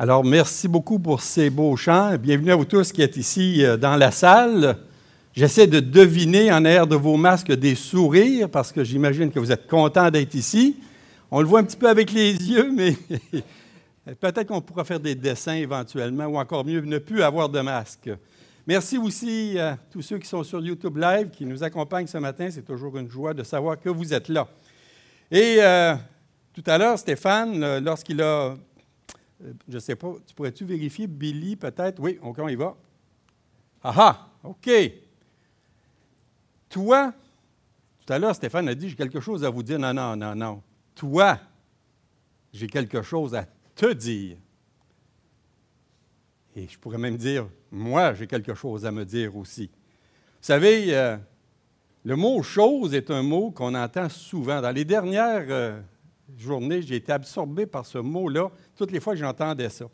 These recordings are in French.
Alors, merci beaucoup pour ces beaux chants. Bienvenue à vous tous qui êtes ici euh, dans la salle. J'essaie de deviner en air de vos masques des sourires parce que j'imagine que vous êtes contents d'être ici. On le voit un petit peu avec les yeux, mais peut-être qu'on pourra faire des dessins éventuellement ou encore mieux, ne plus avoir de masque. Merci aussi à tous ceux qui sont sur YouTube Live, qui nous accompagnent ce matin. C'est toujours une joie de savoir que vous êtes là. Et euh, tout à l'heure, Stéphane, lorsqu'il a euh, je ne sais pas, tu pourrais-tu vérifier Billy peut-être? Oui, OK, on y va. Ah ah, OK. Toi, tout à l'heure, Stéphane a dit, j'ai quelque chose à vous dire. Non, non, non, non. Toi, j'ai quelque chose à te dire. Et je pourrais même dire, moi, j'ai quelque chose à me dire aussi. Vous savez, euh, le mot chose est un mot qu'on entend souvent. Dans les dernières euh, journée, j'ai été absorbé par ce mot-là toutes les fois que j'entendais ça.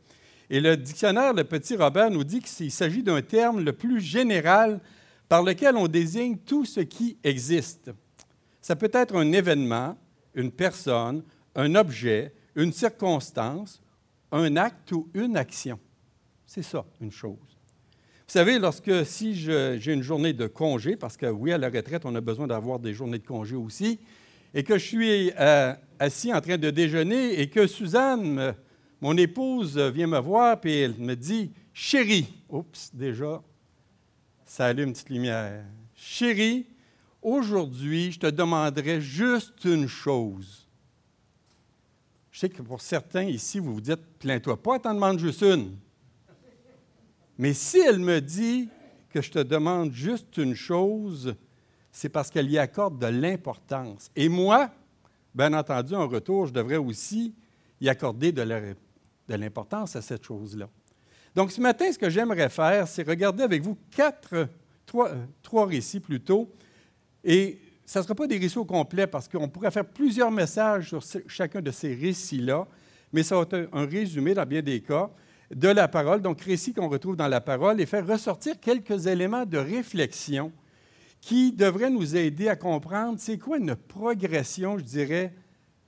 Et le dictionnaire Le Petit Robert nous dit qu'il s'agit d'un terme le plus général par lequel on désigne tout ce qui existe. Ça peut être un événement, une personne, un objet, une circonstance, un acte ou une action. C'est ça, une chose. Vous savez, lorsque si j'ai une journée de congé, parce que oui, à la retraite, on a besoin d'avoir des journées de congé aussi, et que je suis euh, assis en train de déjeuner et que Suzanne, mon épouse, vient me voir et elle me dit Chérie, oups, déjà, ça allume une petite lumière. Chérie, aujourd'hui, je te demanderai juste une chose. Je sais que pour certains ici, vous vous dites Plains-toi pas, t'en demandes juste une. Mais si elle me dit que je te demande juste une chose, c'est parce qu'elle y accorde de l'importance. Et moi, bien entendu, en retour, je devrais aussi y accorder de l'importance à cette chose-là. Donc, ce matin, ce que j'aimerais faire, c'est regarder avec vous quatre, trois, euh, trois récits plutôt. Et ce ne sera pas des récits au complet parce qu'on pourrait faire plusieurs messages sur chacun de ces récits-là, mais ça va être un résumé dans bien des cas de la parole, donc récits qu'on retrouve dans la parole, et faire ressortir quelques éléments de réflexion qui devrait nous aider à comprendre c'est quoi une progression, je dirais,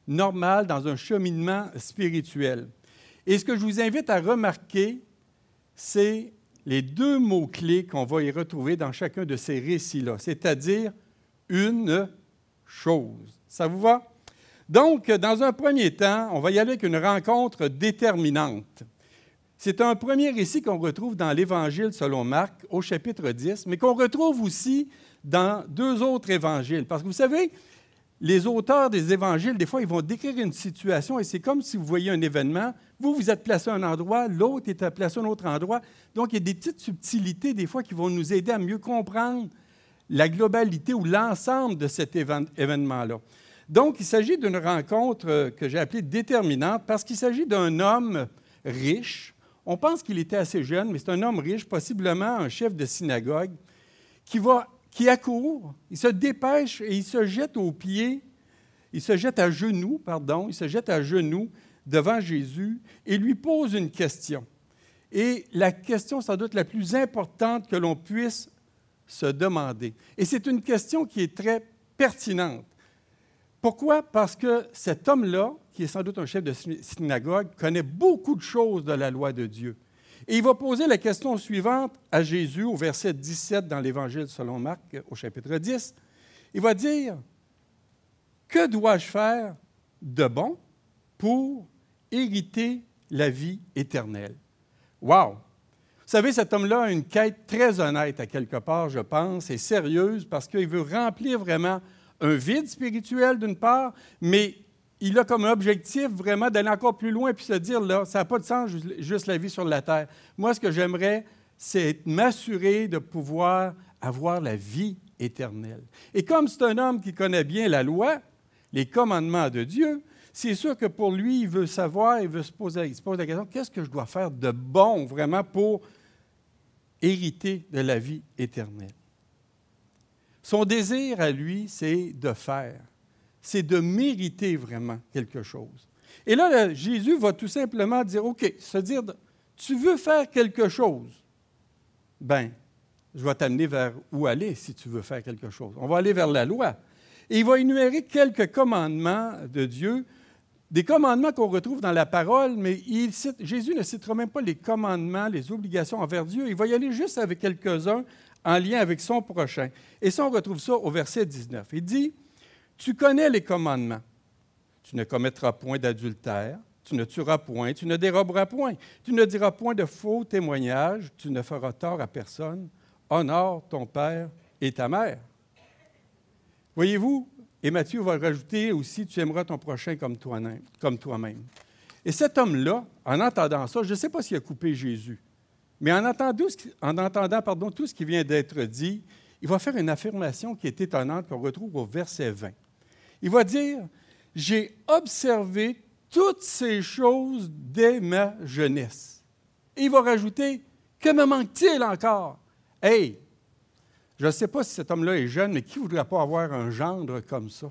normale dans un cheminement spirituel. Et ce que je vous invite à remarquer, c'est les deux mots-clés qu'on va y retrouver dans chacun de ces récits-là, c'est-à-dire une chose. Ça vous va? Donc, dans un premier temps, on va y aller avec une rencontre déterminante. C'est un premier récit qu'on retrouve dans l'Évangile selon Marc au chapitre 10, mais qu'on retrouve aussi dans deux autres évangiles. Parce que vous savez, les auteurs des évangiles, des fois, ils vont décrire une situation et c'est comme si vous voyez un événement. Vous, vous êtes placé à un endroit, l'autre est placé à un autre endroit. Donc, il y a des petites subtilités, des fois, qui vont nous aider à mieux comprendre la globalité ou l'ensemble de cet événement-là. Donc, il s'agit d'une rencontre euh, que j'ai appelée déterminante parce qu'il s'agit d'un homme riche. On pense qu'il était assez jeune, mais c'est un homme riche, possiblement un chef de synagogue, qui va qui accourt, il se dépêche et il se jette aux pieds, il se jette à genoux, pardon, il se jette à genoux devant Jésus et lui pose une question. Et la question sans doute la plus importante que l'on puisse se demander. Et c'est une question qui est très pertinente. Pourquoi? Parce que cet homme-là, qui est sans doute un chef de synagogue, connaît beaucoup de choses de la loi de Dieu. Et il va poser la question suivante à Jésus au verset 17 dans l'Évangile selon Marc au chapitre 10. Il va dire, Que dois-je faire de bon pour hériter la vie éternelle? Wow! Vous savez, cet homme-là a une quête très honnête à quelque part, je pense, et sérieuse, parce qu'il veut remplir vraiment un vide spirituel d'une part, mais il a comme objectif vraiment d'aller encore plus loin et se dire, là, ça n'a pas de sens juste la vie sur la terre. Moi, ce que j'aimerais, c'est m'assurer de pouvoir avoir la vie éternelle. Et comme c'est un homme qui connaît bien la loi, les commandements de Dieu, c'est sûr que pour lui, il veut savoir, il veut se poser, il se pose la question, qu'est-ce que je dois faire de bon vraiment pour hériter de la vie éternelle? Son désir à lui, c'est de faire c'est de mériter vraiment quelque chose. Et là, Jésus va tout simplement dire, OK, se dire, tu veux faire quelque chose, ben, je vais t'amener vers où aller si tu veux faire quelque chose. On va aller vers la loi. Et il va énumérer quelques commandements de Dieu des commandements qu'on retrouve dans la parole, mais Jésus ne citera même pas les commandements, les obligations envers Dieu. Il va y aller juste avec quelques-uns en lien avec son prochain. Et ça, on retrouve ça au verset 19. Il dit, Tu connais les commandements. Tu ne commettras point d'adultère, tu ne tueras point, tu ne déroberas point, tu ne diras point de faux témoignages, tu ne feras tort à personne. Honore ton père et ta mère. Voyez-vous, et Matthieu va rajouter aussi, tu aimeras ton prochain comme toi-même. Et cet homme-là, en entendant ça, je ne sais pas s'il a coupé Jésus, mais en entendant, tout ce qui vient d'être dit, il va faire une affirmation qui est étonnante qu'on retrouve au verset 20. Il va dire, j'ai observé toutes ces choses dès ma jeunesse. Et il va rajouter, que me manque-t-il encore? Hey, je ne sais pas si cet homme-là est jeune, mais qui ne voudrait pas avoir un gendre comme ça?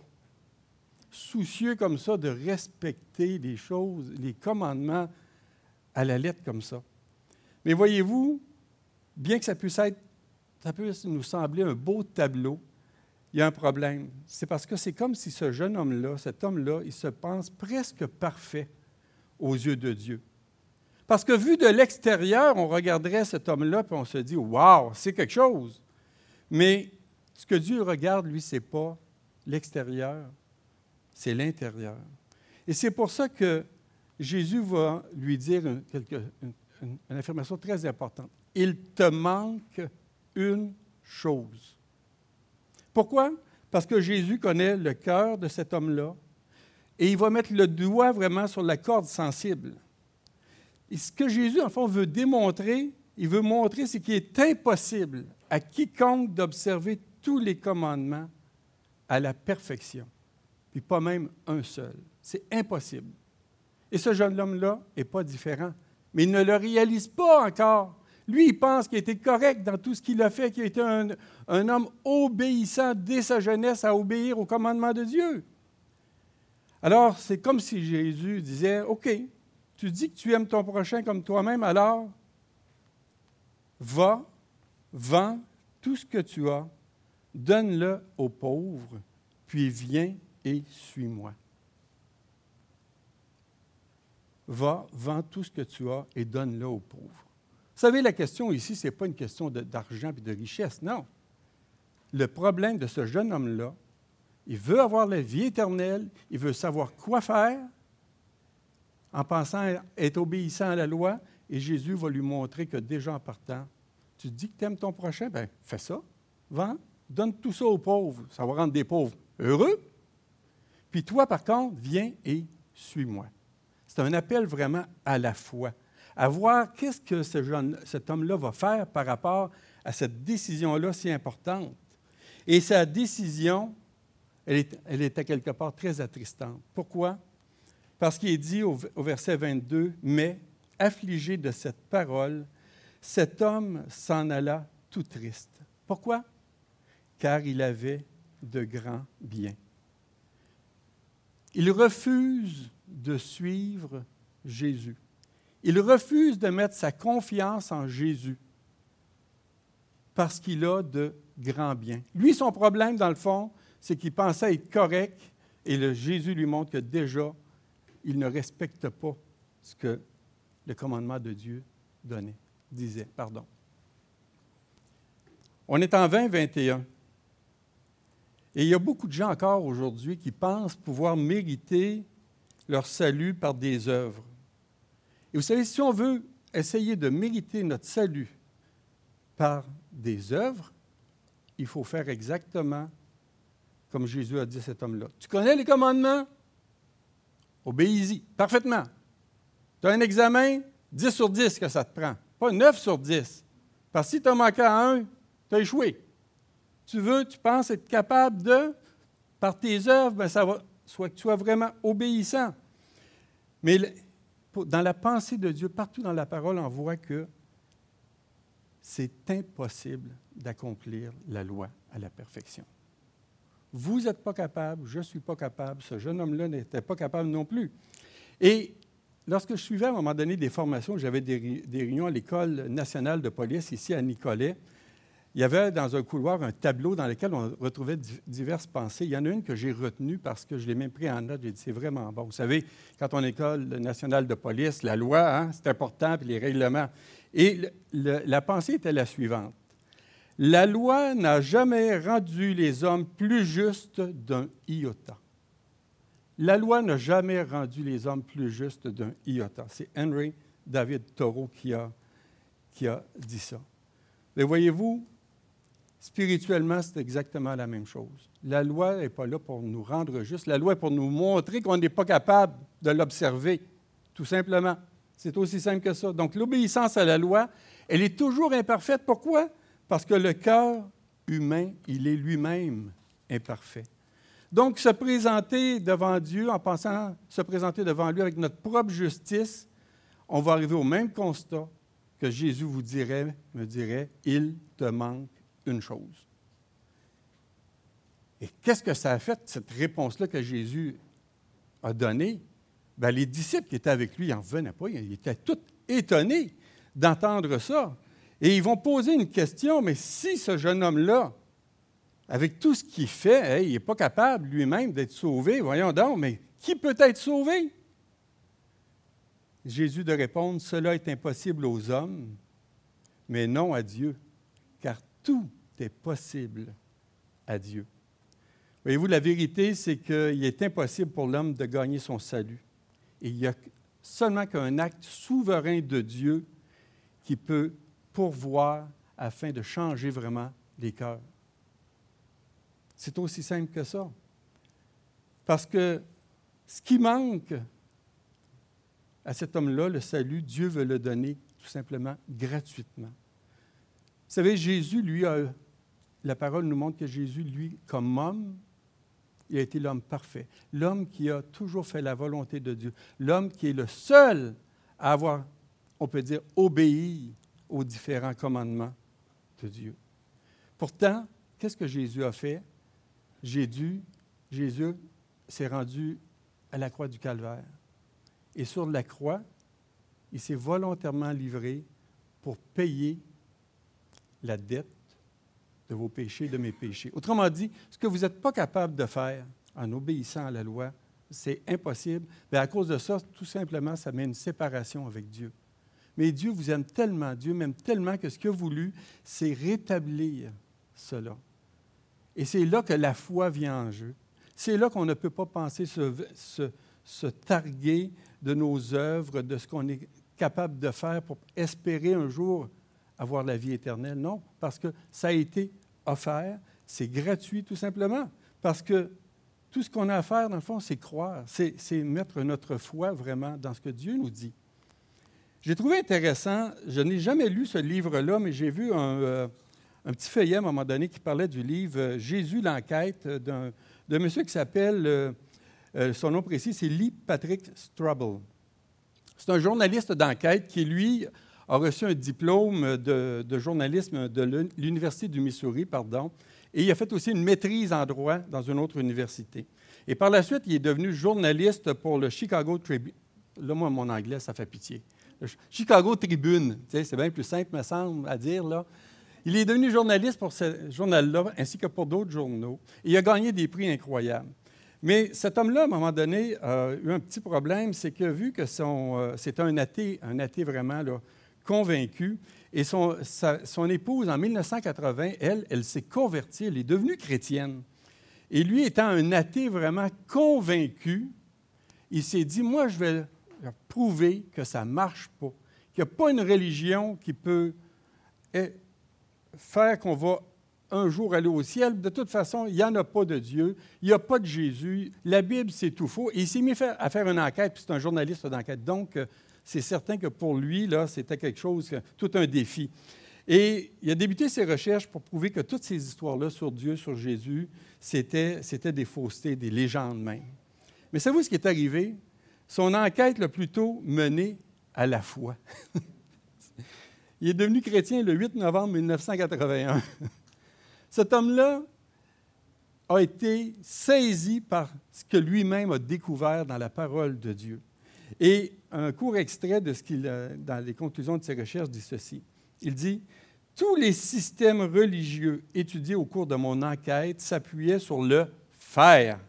Soucieux comme ça de respecter les choses, les commandements à la lettre comme ça. Mais voyez-vous, bien que ça puisse être, ça puisse nous sembler un beau tableau, il y a un problème. C'est parce que c'est comme si ce jeune homme-là, cet homme-là, il se pense presque parfait aux yeux de Dieu. Parce que vu de l'extérieur, on regarderait cet homme-là et on se dit Waouh, c'est quelque chose. Mais ce que Dieu regarde, lui, ce n'est pas l'extérieur, c'est l'intérieur. Et c'est pour ça que Jésus va lui dire une, une, affirmation très importante. Il te manque une chose. Pourquoi? Parce que Jésus connaît le cœur de cet homme-là et il va mettre le doigt vraiment sur la corde sensible. Et ce que Jésus, en fond, veut démontrer, il veut montrer ce qui est impossible à quiconque d'observer tous les commandements à la perfection, puis pas même un seul. C'est impossible. Et ce jeune homme-là n'est pas différent, mais il ne le réalise pas encore. Lui, il pense qu'il était correct dans tout ce qu'il a fait, qu'il a été un, un, homme obéissant dès sa jeunesse à obéir aux commandements de Dieu. Alors, c'est comme si Jésus disait, OK, tu dis que tu aimes ton prochain comme toi-même, alors va, vends tout ce que tu as, donne-le aux pauvres, puis viens et suis-moi. Va, vends tout ce que tu as et donne-le aux pauvres. Vous savez, la question ici, ce n'est pas une question d'argent et de richesse, non. Le problème de ce jeune homme-là, il veut avoir la vie éternelle, il veut savoir quoi faire, en pensant être obéissant à la loi, et Jésus va lui montrer que déjà en partant, tu dis que tu aimes ton prochain, bien, fais ça, vends, donne tout ça aux pauvres, ça va rendre des pauvres heureux. Puis toi, par contre, viens et suis-moi. C'est un appel vraiment à la foi, à voir qu'est-ce que cet homme-là va faire par rapport à cette décision-là si importante. Et sa décision, elle, est, elle était quelque part très attristante. Pourquoi? Parce qu'il est dit au, verset 22, Mais, affligé de cette parole, cet homme s'en alla tout triste. Pourquoi? Car il avait de grands biens. Il refuse de suivre Jésus. Il refuse de mettre sa confiance en Jésus parce qu'il a de grands biens. Lui, son problème, dans le fond, c'est qu'il pensait être correct et le Jésus lui montre que déjà, il ne respecte pas ce que le commandement de Dieu donnait, disait. Pardon. On est en 2021. Et il y a beaucoup de gens encore aujourd'hui qui pensent pouvoir mériter leur salut par des œuvres. Et vous savez, si on veut essayer de mériter notre salut par des œuvres, il faut faire exactement comme Jésus a dit à cet homme-là. Tu connais les commandements? Obéis-y, parfaitement. Tu as un examen, 10 sur 10 que ça te prend, pas 9 sur 10. Parce que si tu as manqué à un, tu as échoué. Tu veux, tu penses être capable de, par tes œuvres, bien, ça va, soit que tu sois vraiment obéissant. Mais dans la pensée de Dieu, partout dans la parole, on voit que c'est impossible d'accomplir la loi à la perfection. Vous n'êtes pas capable, je ne suis pas capable, ce jeune homme-là n'était pas capable non plus. Et lorsque je suivais à un moment donné des formations, j'avais des, réunions à l'École nationale de police ici à Nicolet, il y avait dans un couloir un tableau dans lequel on retrouvait diverses pensées. Il y en a une que j'ai retenue parce que je l'ai même pris en note. J'ai dit, c'est vraiment bon. Vous savez, quand on école nationale de police, la loi, hein, c'est important, puis les règlements. Et la pensée était la suivante. La loi n'a jamais rendu les hommes plus justes d'un iota. La loi n'a jamais rendu les hommes plus justes d'un iota. C'est Henry David Thoreau qui a, qui a dit ça. Mais voyez-vous, Spirituellement, c'est exactement la même chose. La loi n'est pas là pour nous rendre justes. La loi est pour nous montrer qu'on n'est pas capable de l'observer, tout simplement. C'est aussi simple que ça. Donc, l'obéissance à la loi, elle est toujours imparfaite. Pourquoi? Parce que le cœur humain, il est lui-même imparfait. Donc, se présenter devant Dieu en pensant se présenter devant lui avec notre propre justice, on va arriver au même constat que Jésus vous dirait, me dirait, il te manque une chose. Et qu'est-ce que ça a fait, cette réponse-là que Jésus a donnée? Bien, les disciples qui étaient avec lui, n'en revenaient pas, ils étaient tous étonnés d'entendre ça. Et ils vont poser une question, mais si ce jeune homme-là, avec tout ce qu'il fait, il n'est pas capable lui-même d'être sauvé, voyons donc, mais qui peut être sauvé? Jésus de répondre, cela est impossible aux hommes, mais non à Dieu, tout est possible à Dieu. Voyez-vous, la vérité, c'est qu'il est impossible pour l'homme de gagner son salut. Et il n'y a seulement qu'un acte souverain de Dieu qui peut pourvoir afin de changer vraiment les cœurs. C'est aussi simple que ça. Parce que ce qui manque à cet homme-là, le salut, Dieu veut le donner tout simplement gratuitement. Vous savez, Jésus, lui, a la parole nous montre que Jésus, lui, comme homme, il a été l'homme parfait, l'homme qui a toujours fait la volonté de Dieu, l'homme qui est le seul à avoir, on peut dire, obéi aux différents commandements de Dieu. Pourtant, qu'est-ce que Jésus a fait? Jésus, Jésus s'est rendu à la croix du Calvaire. Et sur la croix, il s'est volontairement livré pour payer la dette de vos péchés, de mes péchés. Autrement dit, ce que vous n'êtes pas capable de faire en obéissant à la loi, c'est impossible. Mais à cause de ça, tout simplement, ça met une séparation avec Dieu. Mais Dieu vous aime tellement, Dieu m'aime tellement que ce qu'il a voulu, c'est rétablir cela. Et c'est là que la foi vient en jeu. C'est là qu'on ne peut pas penser se, se, targuer de nos œuvres, de ce qu'on est capable de faire pour espérer un jour avoir la vie éternelle. Non, parce que ça a été offert, c'est gratuit tout simplement. Parce que tout ce qu'on a à faire, dans le fond, c'est croire, c'est mettre notre foi vraiment dans ce que Dieu nous dit. J'ai trouvé intéressant, je n'ai jamais lu ce livre-là, mais j'ai vu un, euh, petit feuillet à un moment donné qui parlait du livre euh, Jésus l'enquête d'un monsieur qui s'appelle, euh, son nom précis, c'est Lee Patrick Strubble. C'est un journaliste d'enquête qui, lui, a reçu un diplôme de, journalisme de l'Université du Missouri, pardon, et il a fait aussi une maîtrise en droit dans une autre université. Et par la suite, il est devenu journaliste pour le Chicago Tribune. Là, moi, mon anglais, ça fait pitié. Le Chicago Tribune, c'est bien plus simple, me semble, à dire. Là. Il est devenu journaliste pour ce journal-là, ainsi que pour d'autres journaux. Et il a gagné des prix incroyables. Mais cet homme-là, à un moment donné, a eu un petit problème, c'est que vu que son, euh, c'est un athée, un athée vraiment là, convaincu. Et son, épouse, en 1980, elle, elle s'est convertie, elle est devenue chrétienne. Et lui, étant un athée vraiment convaincu, il s'est dit, moi, je vais prouver que ça ne marche pas, qu'il n'y a pas une religion qui peut eh, faire qu'on va un jour aller au ciel. De toute façon, il n'y en a pas de Dieu, il n'y a pas de Jésus, la Bible, c'est tout faux. Et il s'est mis à faire une enquête, puis c'est un journaliste d'enquête. Donc, euh, c'est certain que pour lui, là, c'était quelque chose, tout un défi. Et il a débuté ses recherches pour prouver que toutes ces histoires-là sur Dieu, sur Jésus, c'était, des faussetés, des légendes même. Mais savez-vous ce qui est arrivé? Son enquête l'a plutôt mené à la foi. il est devenu chrétien le 8 novembre 1981. Cet homme-là a été saisi par ce que lui-même a découvert dans la parole de Dieu. Et un court extrait de ce qu'il, dans les conclusions de ses recherches, dit ceci. Il dit tous les systèmes religieux étudiés au cours de mon enquête s'appuyaient sur le faire.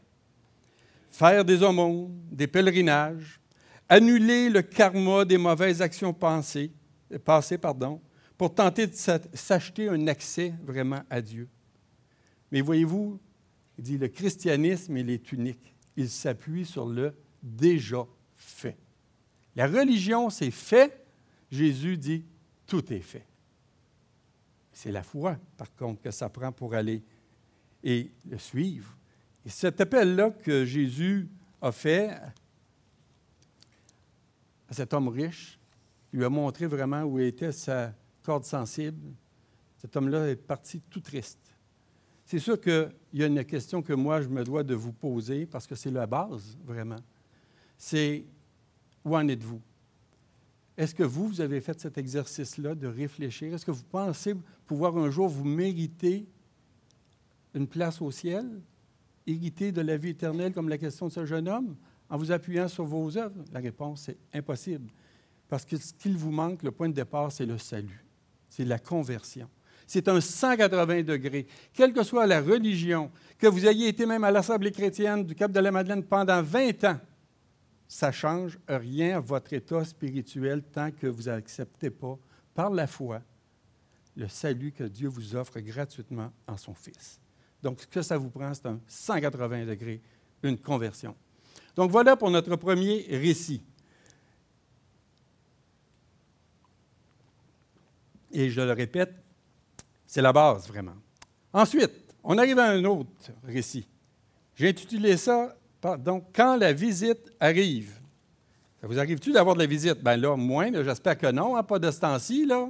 Faire des aumônes, des pèlerinages, annuler le karma des mauvaises actions passées, passées pardon, pour tenter de s'acheter un accès vraiment à Dieu. Mais voyez-vous, il dit le christianisme, il est unique. Il s'appuie sur le déjà fait. La religion, c'est fait. Jésus dit, tout est fait. C'est la foi, par contre, que ça prend pour aller et le suivre. Et cet appel-là que Jésus a fait à cet homme riche, lui a montré vraiment où était sa corde sensible. Cet homme-là est parti tout triste. C'est sûr qu'il y a une question que moi, je me dois de vous poser parce que c'est la base, vraiment. C'est où en êtes-vous? Est-ce que vous, vous avez fait cet exercice-là de réfléchir? Est-ce que vous pensez pouvoir un jour vous mériter une place au ciel, hériter de la vie éternelle comme la question de ce jeune homme, en vous appuyant sur vos œuvres? La réponse est impossible. Parce que ce qu'il vous manque, le point de départ, c'est le salut. C'est la conversion. C'est un 180 degrés. Quelle que soit la religion, que vous ayez été même à l'Assemblée chrétienne du Cap de la Madeleine pendant 20 ans, ça ne change rien à votre état spirituel tant que vous n'acceptez pas, par la foi, le salut que Dieu vous offre gratuitement en son Fils. Donc, ce que ça vous prend, c'est un 180 degrés, une conversion. Donc, voilà pour notre premier récit. Et je le répète, c'est la base, vraiment. Ensuite, on arrive à un autre récit. J'ai intitulé ça donc, quand la visite arrive, ça vous arrive-tu d'avoir de la visite? Bien là, moins, j'espère que non, hein, pas de ce temps-ci, là.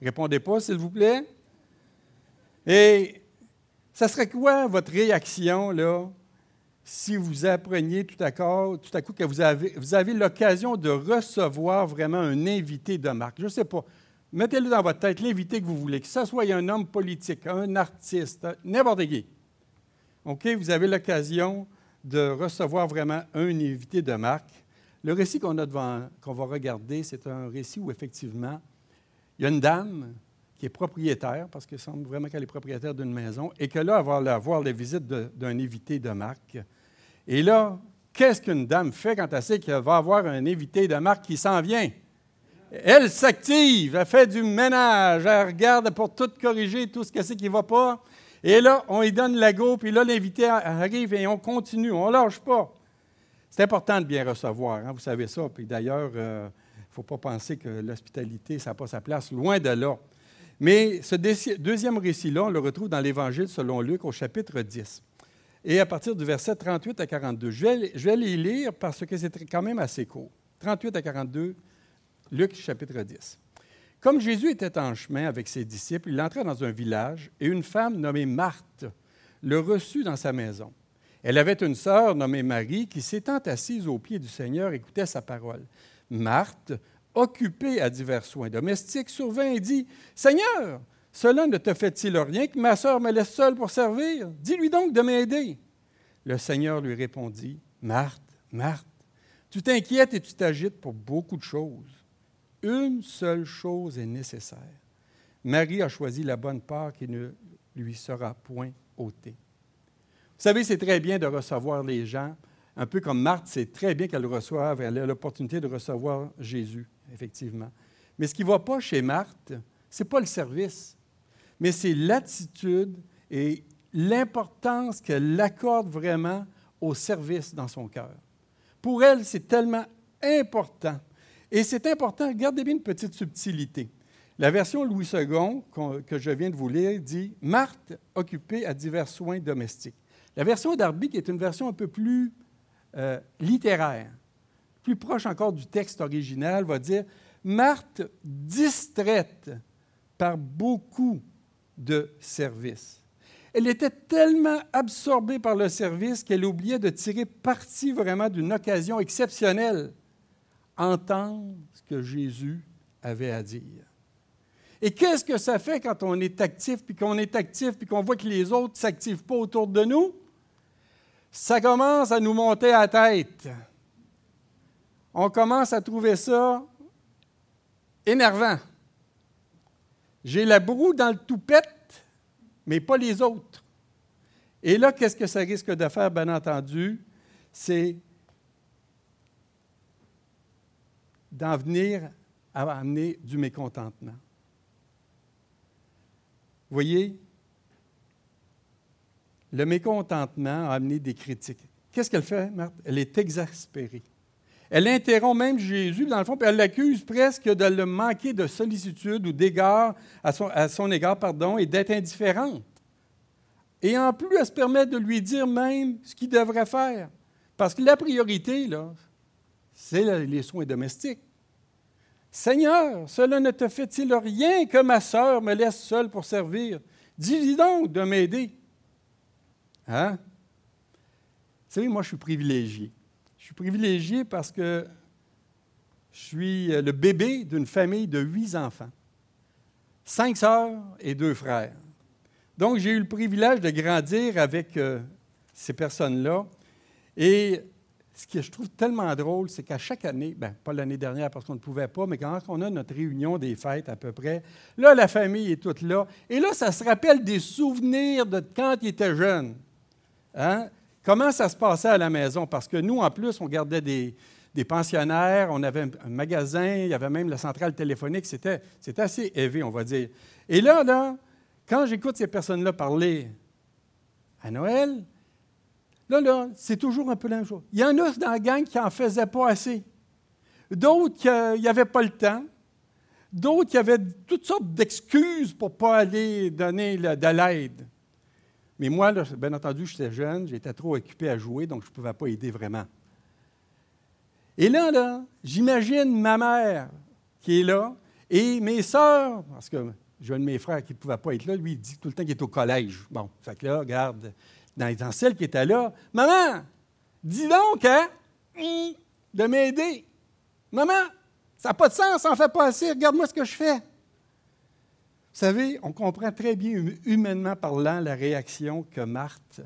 Répondez pas, s'il vous plaît. Et ça serait quoi votre réaction, là, si vous appreniez tout à coup, tout à coup que vous avez, vous avez l'occasion de recevoir vraiment un invité de marque? Je ne sais pas. Mettez-le dans votre tête, l'invité que vous voulez, que ce soit un homme politique, un artiste, n'importe qui. OK? Vous avez l'occasion de recevoir vraiment un invité de marque. Le récit qu'on a devant, qu'on va regarder, c'est un récit où effectivement, il y a une dame qui est propriétaire, parce qu'il semble vraiment qu'elle est propriétaire d'une maison, et que là, elle va avoir la visite d'un invité de marque. Et là, qu'est-ce qu'une dame fait quand elle sait qu'elle va avoir un invité de marque qui s'en vient? Elle s'active, elle fait du ménage, elle regarde pour tout corriger, tout ce qu'elle sait qui ne va pas. Et là, on lui donne la go, puis là, l'invité arrive et on continue, on ne lâche pas. C'est important de bien recevoir, hein, vous savez ça. Puis d'ailleurs, il euh, ne faut pas penser que l'hospitalité, ça n'a pas sa place, loin de là. Mais ce deuxième récit-là, on le retrouve dans l'Évangile selon Luc au chapitre 10. Et à partir du verset 38 à 42. Je vais, je vais les lire parce que c'est quand même assez court. 38 à 42, Luc chapitre 10. Comme Jésus était en chemin avec ses disciples, il entra dans un village et une femme nommée Marthe le reçut dans sa maison. Elle avait une sœur nommée Marie qui, s'étant assise aux pieds du Seigneur, écoutait sa parole. Marthe, occupée à divers soins domestiques, survint et dit Seigneur, cela ne te fait-il rien que ma sœur me laisse seule pour servir? Dis-lui donc de m'aider. Le Seigneur lui répondit Marthe, Marthe, tu t'inquiètes et tu t'agites pour beaucoup de choses une seule chose est nécessaire. Marie a choisi la bonne part qui ne lui sera point ôtée. Vous savez, c'est très bien de recevoir les gens, un peu comme Marthe, c'est très bien qu'elle reçoive, elle a l'opportunité de recevoir Jésus, effectivement. Mais ce qui ne va pas chez Marthe, ce n'est pas le service, mais c'est l'attitude et l'importance qu'elle accorde vraiment au service dans son cœur. Pour elle, c'est tellement important et c'est important, regardez bien une petite subtilité. La version Louis II que je viens de vous lire dit Marthe occupée à divers soins domestiques. La version d'Arby, qui est une version un peu plus euh, littéraire, plus proche encore du texte original, va dire Marthe distraite par beaucoup de services. Elle était tellement absorbée par le service qu'elle oubliait de tirer parti vraiment d'une occasion exceptionnelle entendre ce que Jésus avait à dire. Et qu'est-ce que ça fait quand on est actif, puis qu'on est actif, puis qu'on voit que les autres ne s'activent pas autour de nous? Ça commence à nous monter à la tête. On commence à trouver ça énervant. J'ai la broue dans le toupette, mais pas les autres. Et là, qu'est-ce que ça risque de faire, bien entendu? C'est d'en venir à amener du mécontentement. Voyez, le mécontentement a amené des critiques. Qu'est-ce qu'elle fait, Marthe? Elle est exaspérée. Elle interrompt même Jésus, dans le fond, puis elle l'accuse presque de le manquer de sollicitude ou d'égard à son, à son égard, pardon, et d'être indifférente. Et en plus, elle se permet de lui dire même ce qu'il devrait faire. Parce que la priorité, là, c'est les soins domestiques. Seigneur, cela ne te fait-il rien que ma sœur me laisse seule pour servir? Dis-lui donc de m'aider. Hein? Vous savez, moi, je suis privilégié. Je suis privilégié parce que je suis euh, le bébé d'une famille de huit enfants, cinq sœurs et deux frères. Donc, j'ai eu le privilège de grandir avec euh, ces personnes-là. Et ce que je trouve tellement drôle, c'est qu'à chaque année, bien, pas l'année dernière parce qu'on ne pouvait pas, mais quand on a notre réunion des fêtes à peu près, là, la famille est toute là. Et là, ça se rappelle des souvenirs de quand ils étaient jeunes. Hein? Comment ça se passait à la maison? Parce que nous, en plus, on gardait des, pensionnaires, on avait un, magasin, il y avait même la centrale téléphonique. C'était, c'était assez élevé, on va dire. Et là, là, quand j'écoute ces personnes-là parler à Noël, Là, là, c'est toujours un peu la. Il y en a dans la gang qui n'en faisaient pas assez. D'autres qui n'avaient pas le temps. D'autres qui avaient toutes sortes d'excuses pour ne pas aller donner de l'aide. Mais moi, bien entendu, j'étais jeune, j'étais trop occupé à jouer, donc je ne pouvais pas aider vraiment. Et là, là, j'imagine ma mère qui est là et mes sœurs, parce que j'ai un de mes frères qui ne pouvait pas être là, lui, il dit tout le temps qu'il est au collège. Bon, fait que là, regarde, dans, celle qui était là, Maman, dis donc, hein, de m'aider. Maman, ça n'a pas de sens, ça n'en fait pas assez, regarde-moi ce que je fais. Vous savez, on comprend très bien, humainement parlant, la réaction que Marthe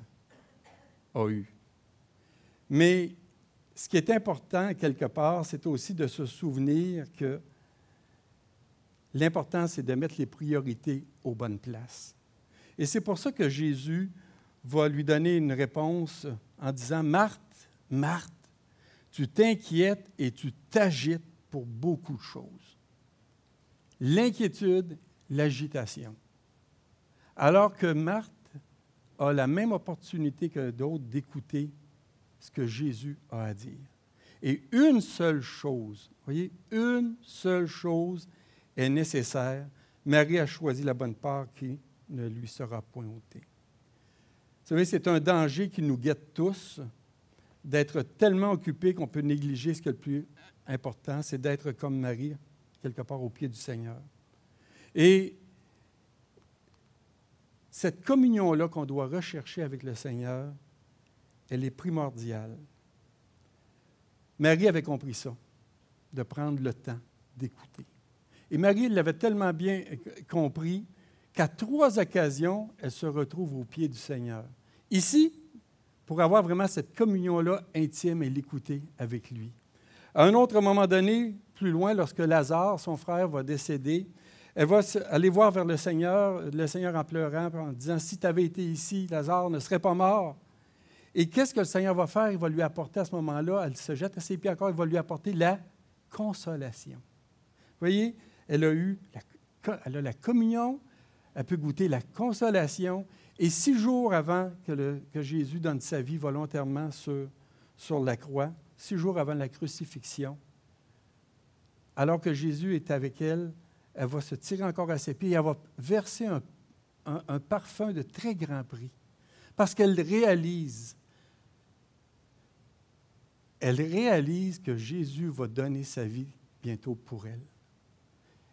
a eue. Mais ce qui est important, quelque part, c'est aussi de se souvenir que l'important, c'est de mettre les priorités aux bonnes places. Et c'est pour ça que Jésus va lui donner une réponse en disant, Marthe, Marthe, tu t'inquiètes et tu t'agites pour beaucoup de choses. L'inquiétude, l'agitation. Alors que Marthe a la même opportunité que d'autres d'écouter ce que Jésus a à dire. Et une seule chose, voyez, une seule chose est nécessaire. Marie a choisi la bonne part qui ne lui sera point ôtée. Vous savez, c'est un danger qui nous guette tous, d'être tellement occupé qu'on peut négliger ce qui est le plus important, c'est d'être comme Marie, quelque part au pied du Seigneur. Et cette communion-là qu'on doit rechercher avec le Seigneur, elle est primordiale. Marie avait compris ça, de prendre le temps d'écouter. Et Marie l'avait tellement bien compris qu'à trois occasions, elle se retrouve au pied du Seigneur. Ici, pour avoir vraiment cette communion-là intime et l'écouter avec lui. À un autre moment donné, plus loin, lorsque Lazare, son frère, va décéder, elle va aller voir vers le Seigneur, le Seigneur en pleurant, en disant, si tu avais été ici, Lazare ne serait pas mort. Et qu'est-ce que le Seigneur va faire? Il va lui apporter à ce moment-là, elle se jette à ses pieds encore, il va lui apporter la consolation. Vous voyez, elle a eu elle a la communion, elle peut goûter la consolation. Et six jours avant que, Jésus donne sa vie volontairement sur, la croix, six jours avant la crucifixion, alors que Jésus est avec elle, elle va se tirer encore à ses pieds et elle va verser un, un parfum de très grand prix. Parce qu'elle réalise, elle réalise que Jésus va donner sa vie bientôt pour elle.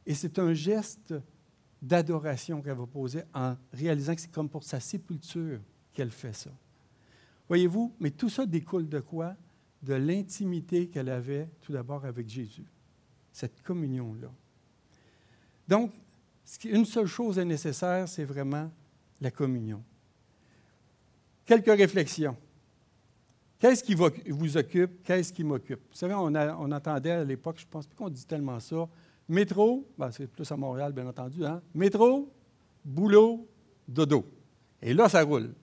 Et c'est un geste d'adoration qu'elle va poser en réalisant que c'est comme pour sa sépulture qu'elle fait ça. Voyez-vous, mais tout ça découle de quoi? De l'intimité qu'elle avait tout d'abord avec Jésus, cette communion-là. Donc, une seule chose est nécessaire, c'est vraiment la communion. Quelques réflexions. Qu'est-ce qui vous occupe? Qu'est-ce qui m'occupe? Vous savez, on, on, entendait à l'époque, je pense pas qu'on dit tellement ça, Métro, ben, c'est plus à Montréal, bien entendu, hein? Métro, boulot, dodo. Et là, ça roule.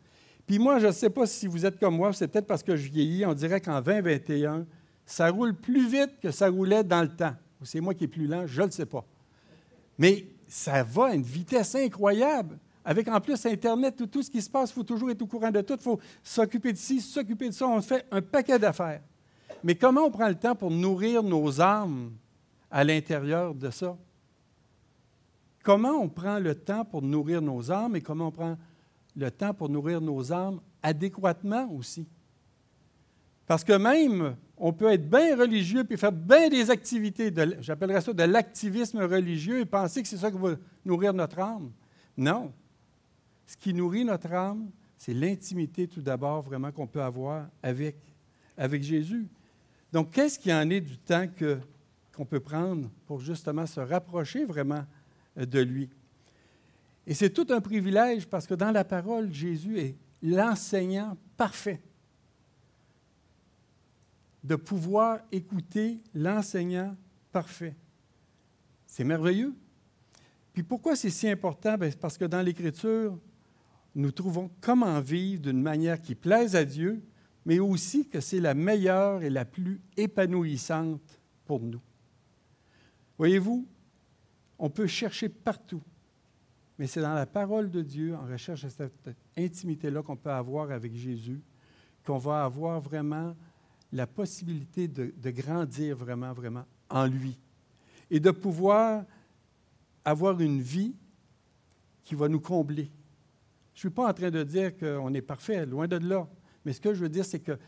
Puis moi, je ne sais pas si vous êtes comme moi, c'est peut-être parce que je vieillis, on dirait qu'en 2021, ça roule plus vite que ça roulait dans le temps. C'est moi qui est plus lent, je ne le sais pas. Mais ça va à une vitesse incroyable. Avec en plus Internet, tout ce qui se passe, il faut toujours être au courant de tout. Il faut s'occuper de ci, s'occuper de ça. On fait un paquet d'affaires. Mais comment on prend le temps pour nourrir nos âmes? À l'intérieur de ça? Comment on prend le temps pour nourrir nos âmes et comment on prend le temps pour nourrir nos âmes adéquatement aussi? Parce que même, on peut être bien religieux puis faire bien des activités, j'appellerais ça de l'activisme religieux et penser que c'est ça qui va nourrir notre âme. Non. Ce qui nourrit notre âme, c'est l'intimité tout d'abord vraiment qu'on peut avoir avec, avec Jésus. Donc, qu'est-ce qu'il y en est du temps que, qu'on peut prendre pour justement se rapprocher vraiment euh, de lui? Et c'est tout un privilège parce que dans la parole, Jésus est l'enseignant parfait. De pouvoir écouter l'enseignant parfait. C'est merveilleux. Puis pourquoi c'est si important? Ben, parce que dans l'Écriture, nous trouvons comment vivre d'une manière qui plaise à Dieu, mais aussi que c'est la meilleure et la plus épanouissante pour nous. Voyez-vous, on peut chercher partout, mais c'est dans la parole de Dieu, en recherche de cette intimité-là qu'on peut avoir avec Jésus, qu'on va avoir vraiment la possibilité de, grandir vraiment, vraiment en lui et de pouvoir avoir une vie qui va nous combler. Je ne suis pas en train de dire qu'on est parfait, loin de là. Mais ce que je veux dire, c'est que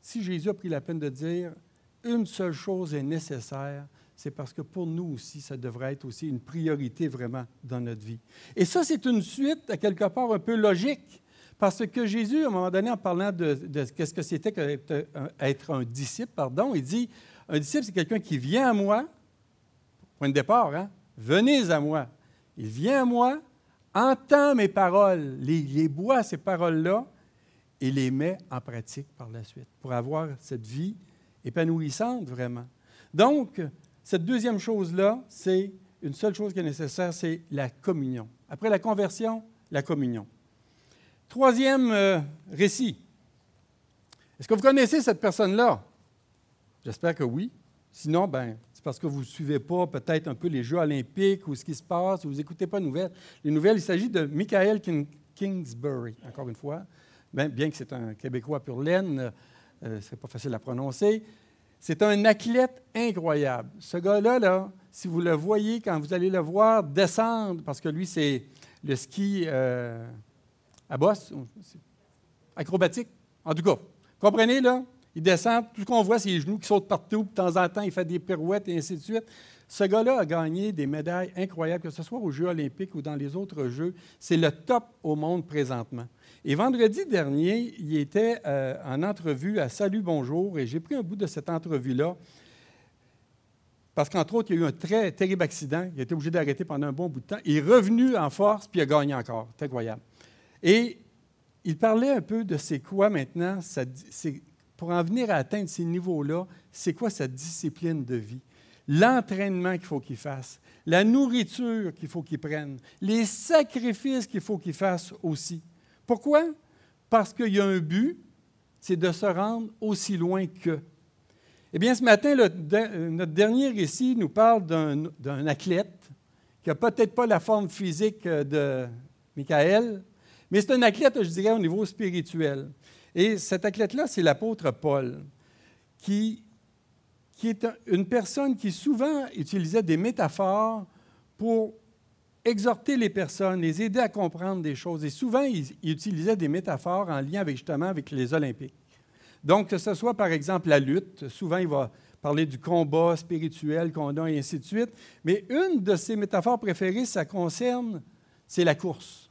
si Jésus a pris la peine de dire une seule chose est nécessaire, c'est parce que pour nous aussi, ça devrait être aussi une priorité vraiment dans notre vie. Et ça, c'est une suite, à quelque part, un peu logique. Parce que Jésus, à un moment donné, en parlant de, ce que c'était qu'être un disciple, pardon, il dit, un disciple, c'est quelqu'un qui vient à moi, point de départ, hein? venez à moi. Il vient à moi, entend mes paroles, les, les boit ces paroles-là, et les met en pratique par la suite pour avoir cette vie épanouissante vraiment. Donc, cette deuxième chose-là, c'est une seule chose qui est nécessaire, c'est la communion. Après la conversion, la communion. Troisième euh, récit. Est-ce que vous connaissez cette personne-là? J'espère que oui. Sinon, ben, c'est parce que vous ne suivez pas peut-être un peu les Jeux olympiques ou ce qui se passe, ou vous n'écoutez pas les nouvelles. Les nouvelles, il s'agit de Michael Kingsbury, encore une fois bien que c'est un Québécois pur laine, euh, ce n'est pas facile à prononcer. C'est un athlète incroyable. Ce gars-là, là, si vous le voyez, quand vous allez le voir descendre, parce que lui, c'est le ski euh, à bosse, acrobatique, en tout cas. Comprenez, là? Il descend, tout ce qu'on voit, c'est les genoux qui sautent partout. De temps en temps, il fait des pirouettes et ainsi de suite. Ce gars-là a gagné des médailles incroyables, que ce soit aux Jeux olympiques ou dans les autres Jeux. C'est le top au monde présentement. Et vendredi dernier, il était euh, en entrevue à Salut Bonjour et j'ai pris un bout de cette entrevue-là parce qu'entre autres, il y a eu un très terrible accident. Il a été obligé d'arrêter pendant un bon bout de temps. Il est revenu en force puis il a gagné encore. C'est incroyable. Et il parlait un peu de c'est quoi maintenant, pour en venir à atteindre ces niveaux-là, c'est quoi sa discipline de vie? L'entraînement qu'il faut qu'il fasse, la nourriture qu'il faut qu'il prenne, les sacrifices qu'il faut qu'il fasse aussi. Pourquoi? Parce qu'il y a un but, c'est de se rendre aussi loin que. Eh bien, ce matin, notre dernier récit nous parle d'un athlète qui n'a peut-être pas la forme physique de Michael, mais c'est un athlète, je dirais, au niveau spirituel. Et cet athlète-là, c'est l'apôtre Paul, qui, qui est une personne qui souvent utilisait des métaphores pour exhorter les personnes, les aider à comprendre des choses. Et souvent, il, utilisait des métaphores en lien avec justement avec les Olympiques. Donc, que ce soit par exemple la lutte, souvent il va parler du combat spirituel qu'on a et ainsi de suite. Mais une de ses métaphores préférées, ça concerne, c'est la course.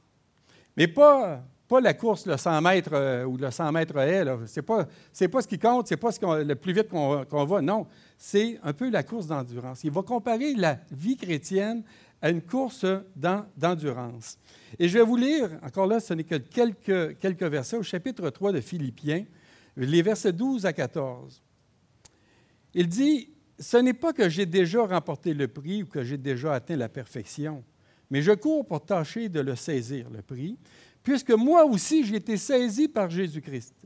Mais pas, pas la course, le 100 mètres euh, ou le 100 mètres haie. Ce n'est pas, ce qui compte, ce n'est pas le plus vite qu'on va. Non, c'est un peu la course d'endurance. Il va comparer la vie chrétienne à une course d'endurance. Et je vais vous lire, encore là, ce n'est que quelques, quelques versets, au chapitre 3 de Philippiens, les versets 12 à 14. Il dit, ce n'est pas que j'ai déjà remporté le prix ou que j'ai déjà atteint la perfection, mais je cours pour tâcher de le saisir, le prix, puisque moi aussi j'ai été saisi par Jésus-Christ.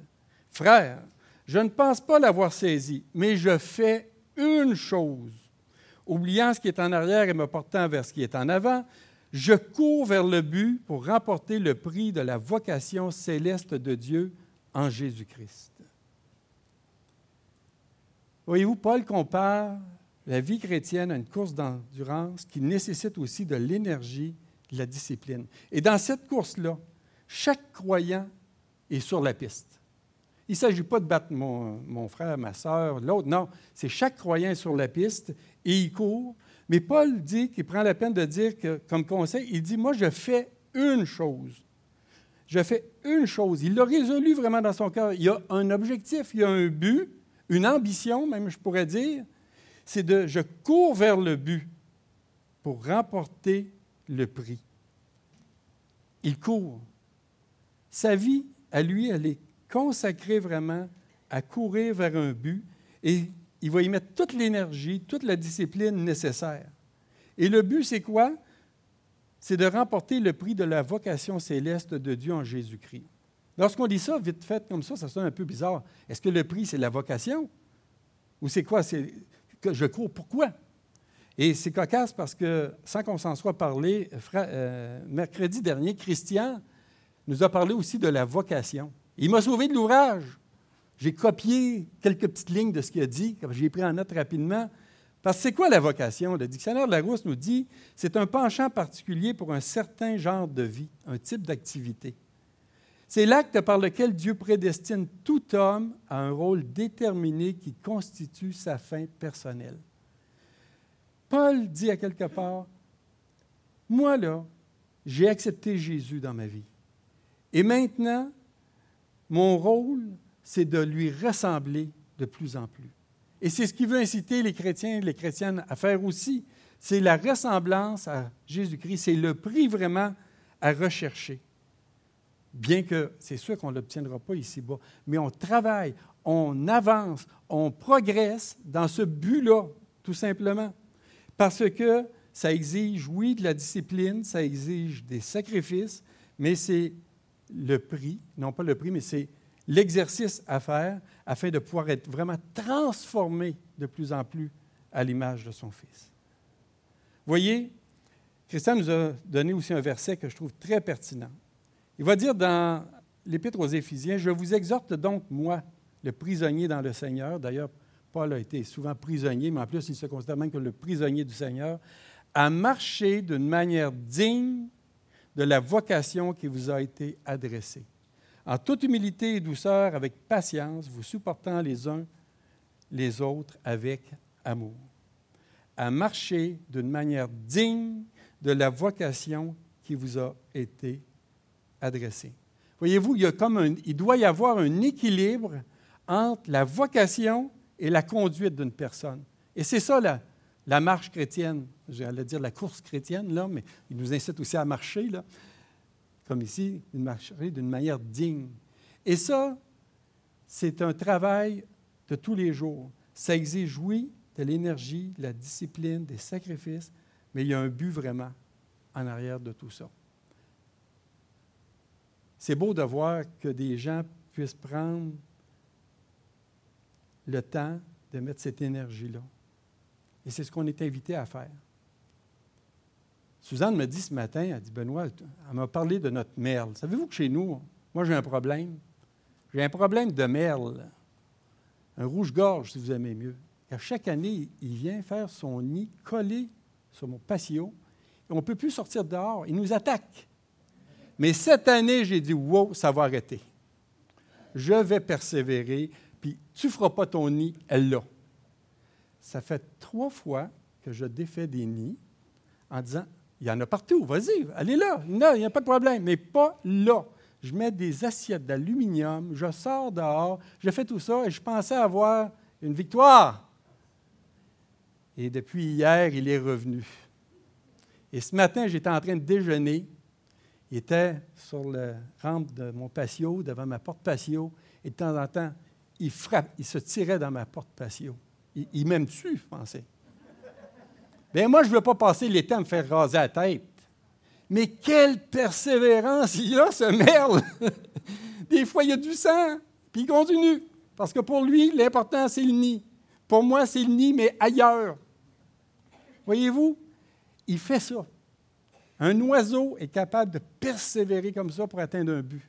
Frère, je ne pense pas l'avoir saisi, mais je fais une chose. Oubliant ce qui est en arrière et me portant vers ce qui est en avant, je cours vers le but pour remporter le prix de la vocation céleste de Dieu en Jésus-Christ. Voyez-vous, Paul compare la vie chrétienne à une course d'endurance qui nécessite aussi de l'énergie, de la discipline. Et dans cette course-là, chaque croyant est sur la piste. Il ne s'agit pas de battre mon, frère, ma soeur, l'autre. Non, c'est chaque croyant sur la piste et il court. Mais Paul dit qu'il prend la peine de dire que, comme conseil, il dit, moi, je fais une chose. Je fais une chose. Il l'a résolu vraiment dans son cœur. Il y a un objectif, il y a un but, une ambition, même je pourrais dire. C'est de, je cours vers le but pour remporter le prix. Il court. Sa vie, à lui, elle est consacrée vraiment à courir vers un but et il va y mettre toute l'énergie, toute la discipline nécessaire. Et le but, c'est quoi? C'est de remporter le prix de la vocation céleste de Dieu en Jésus-Christ. Lorsqu'on dit ça, vite fait, comme ça, ça sonne un peu bizarre. Est-ce que le prix, c'est la vocation? Ou c'est quoi? C'est que je cours. Pourquoi? Et c'est cocasse parce que, sans qu'on s'en soit parlé, euh, mercredi dernier, Christian nous a parlé aussi de la vocation. Il m'a sauvé de l'ouvrage. J'ai copié quelques petites lignes de ce qu'il a dit, j'ai pris en note rapidement. Parce que c'est quoi la vocation? Le dictionnaire de la Rousse nous dit c'est un penchant particulier pour un certain genre de vie, un type d'activité. C'est l'acte par lequel Dieu prédestine tout homme à un rôle déterminé qui constitue sa fin personnelle. Paul dit à quelque part, moi là, j'ai accepté Jésus dans ma vie. Et maintenant, mon rôle, c'est de lui ressembler de plus en plus. Et c'est ce qui veut inciter les chrétiens et les chrétiennes à faire aussi. C'est la ressemblance à Jésus-Christ. C'est le prix vraiment à rechercher. Bien que c'est sûr qu'on ne l'obtiendra pas ici-bas, mais on travaille, on avance, on progresse dans ce but-là, tout simplement. Parce que ça exige, oui, de la discipline, ça exige des sacrifices, mais c'est le prix, non pas le prix, mais c'est l'exercice à faire afin de pouvoir être vraiment transformé de plus en plus à l'image de son Fils. Voyez, Christian nous a donné aussi un verset que je trouve très pertinent. Il va dire dans l'Épître aux Éphésiens, Je vous exhorte donc, moi, le prisonnier dans le Seigneur, d'ailleurs, Paul a été souvent prisonnier, mais en plus, il se considère même comme le prisonnier du Seigneur, à marcher d'une manière digne de la vocation qui vous a été adressée en toute humilité et douceur, avec patience, vous supportant les uns les autres avec amour, à marcher d'une manière digne de la vocation qui vous a été adressée. Voyez-vous, il, y a comme il doit y avoir un équilibre entre la vocation et la conduite d'une personne. Et c'est ça la, la marche chrétienne, j'allais dire la course chrétienne, là, mais il nous incite aussi à marcher. Comme ici, d'une manière digne. Et ça, c'est un travail de tous les jours. Ça exige, oui, de l'énergie, de la discipline, des sacrifices, mais il y a un but vraiment en arrière de tout ça. C'est beau de voir que des gens puissent prendre le temps de mettre cette énergie-là. Et c'est ce qu'on est invité à faire. Suzanne me dit ce matin, elle dit, Benoît, elle m'a parlé de notre merle. Savez-vous que chez nous, moi j'ai un problème? J'ai un problème de merle, un rouge-gorge si vous aimez mieux. À chaque année, il vient faire son nid collé sur mon patio et on ne peut plus sortir dehors. Il nous attaque. Mais cette année, j'ai dit, wow, ça va arrêter. Je vais persévérer, puis tu ne feras pas ton nid, elle l'a. Ça fait trois fois que je défais des nids en disant, il y en a partout, vas-y, allez là, il n'y a pas de problème, mais pas là. Je mets des assiettes d'aluminium, je sors dehors, je fais tout ça et je pensais avoir une victoire. Et depuis hier, il est revenu. Et ce matin, j'étais en train de déjeuner. Il était sur la rampe de mon patio, devant ma porte patio, et de temps en temps, il frappe, il se tirait dans ma porte patio. Il, m'aime-tu, je pensais. Bien, moi, je ne veux pas passer l'été à me faire raser la tête. Mais quelle persévérance il a, ce merle! Des fois, il y a du sang, puis il continue. Parce que pour lui, l'important, c'est le nid. Pour moi, c'est le nid, mais ailleurs. Voyez-vous, il fait ça. Un oiseau est capable de persévérer comme ça pour atteindre un but.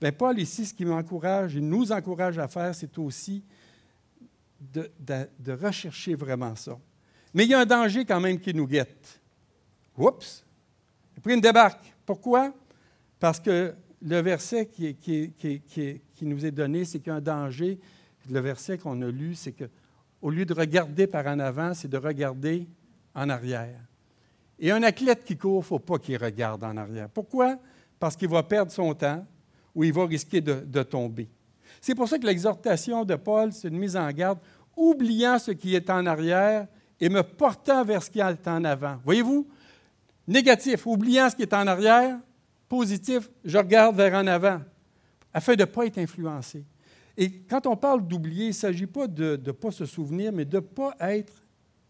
Bien, Paul, ici, ce qui m'encourage, il nous encourage à faire, c'est aussi de, rechercher vraiment ça. Mais il y a un danger quand même qui nous guette. Oups! Pris une débarque. Pourquoi? Parce que le verset qui, nous est donné, c'est qu'il y a un danger. Le verset qu'on a lu, c'est que au lieu de regarder par en avant, c'est de regarder en arrière. Et un athlète qui court, il ne faut pas qu'il regarde en arrière. Pourquoi? Parce qu'il va perdre son temps ou il va risquer de tomber. C'est pour ça que l'exhortation de Paul, c'est une mise en garde, oubliant ce qui est en arrière et me portant vers ce qui est en avant. Voyez-vous? Négatif, oubliant ce qui est en arrière. Positif, je regarde vers en avant, afin de ne pas être influencé. Et quand on parle d'oublier, il ne s'agit pas de ne pas se souvenir, mais de ne pas être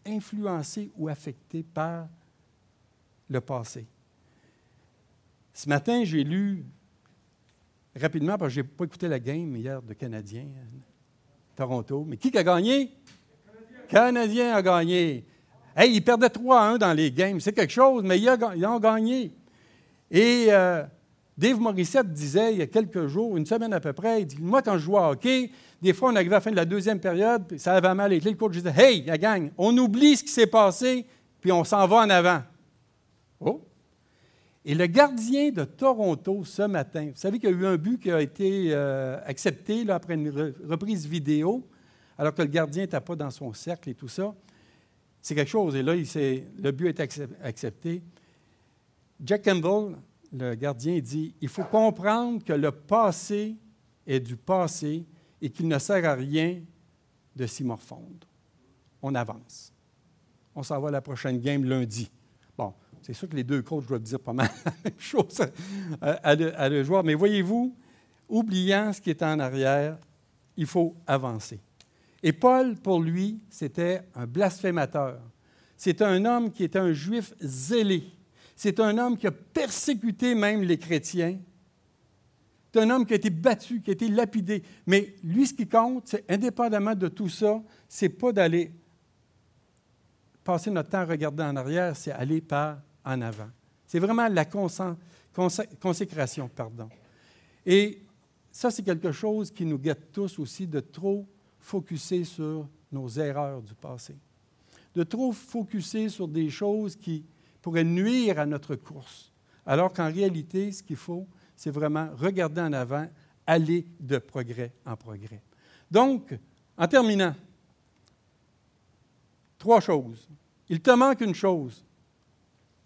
influencé ou affecté par le passé. Ce matin, j'ai lu rapidement, parce que je n'ai pas écouté la game hier de Canadien, Toronto. Mais qui a gagné? Canadien. a gagné. Hey, ils perdaient 3 1 dans les games. C'est quelque chose, mais ils, ont gagné. Et euh, Dave Morissette disait il y a quelques jours, une semaine à peu près, il dit Moi, quand je jouais au hockey, des fois, on arrivait à la fin de la deuxième période, puis ça avait mal été. Le coach disait Hey, la gang, on oublie ce qui s'est passé, puis on s'en va en avant. Oh! Et le gardien de Toronto ce matin, vous savez qu'il y a eu un but qui a été euh, accepté là, après une reprise vidéo, alors que le gardien n'était pas dans son cercle et tout ça. C'est quelque chose. Et là, le but est accepté. Jack Campbell, le gardien dit, il faut comprendre que le passé est du passé et qu'il ne sert à rien de s'y morfondre. On avance. On s'en va à la prochaine game lundi. Bon, c'est sûr que les deux coachs doivent dire pas mal la même chose à, le, joueur, mais voyez-vous, oubliant ce qui est en arrière, il faut avancer. Et Paul, pour lui, c'était un blasphémateur. C'était un homme qui était un juif zélé c'est un homme qui a persécuté même les chrétiens. C'est un homme qui a été battu, qui a été lapidé. Mais lui, ce qui compte, c'est indépendamment de tout ça, c'est pas d'aller passer notre temps à regarder en arrière, c'est aller par en avant. C'est vraiment la consécration, pardon. Et ça, c'est quelque chose qui nous guette tous aussi, de trop focuser sur nos erreurs du passé, de trop focuser sur des choses qui pourrait nuire à notre course. Alors qu'en réalité, ce qu'il faut, c'est vraiment regarder en avant, aller de progrès en progrès. Donc, en terminant, trois choses. Il te manque une chose,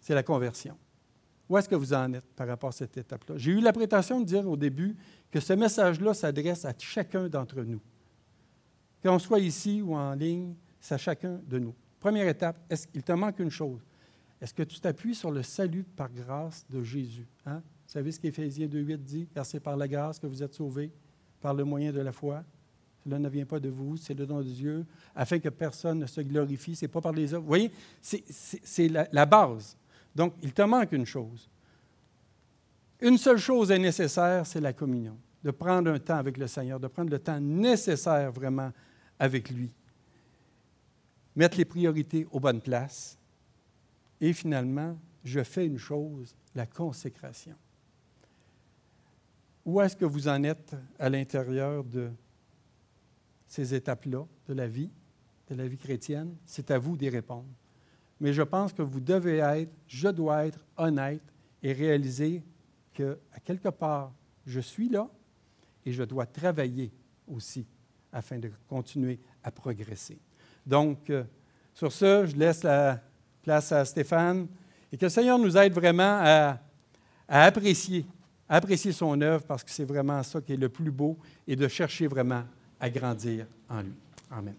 c'est la conversion. Où est-ce que vous en êtes par rapport à cette étape-là? J'ai eu la prétention de dire au début que ce message-là s'adresse à chacun d'entre nous. Qu'on soit ici ou en ligne, c'est à chacun de nous. Première étape, est-ce qu'il te manque une chose? Est-ce que tu t'appuies sur le salut par grâce de Jésus? Hein? Vous savez ce qu'Éphésiens 2.8 dit? Car c'est par la grâce que vous êtes sauvés, par le moyen de la foi. Cela ne vient pas de vous, c'est le don de Dieu, afin que personne ne se glorifie. Ce n'est pas par les œuvres. Vous voyez, c'est la, la base. Donc, il te manque une chose. Une seule chose est nécessaire, c'est la communion. De prendre un temps avec le Seigneur, de prendre le temps nécessaire vraiment avec lui. Mettre les priorités aux bonnes places et finalement, je fais une chose, la consécration. Où est-ce que vous en êtes à l'intérieur de ces étapes-là de la vie, de la vie chrétienne? C'est à vous d'y répondre. Mais je pense que vous devez être, je dois être honnête et réaliser que, à quelque part, je suis là et je dois travailler aussi afin de continuer à progresser. Donc, euh, sur ce, je laisse la, place à Stéphane, et que le Seigneur nous aide vraiment à, apprécier, apprécier son œuvre, parce que c'est vraiment ça qui est le plus beau, et de chercher vraiment à grandir en lui. Amen.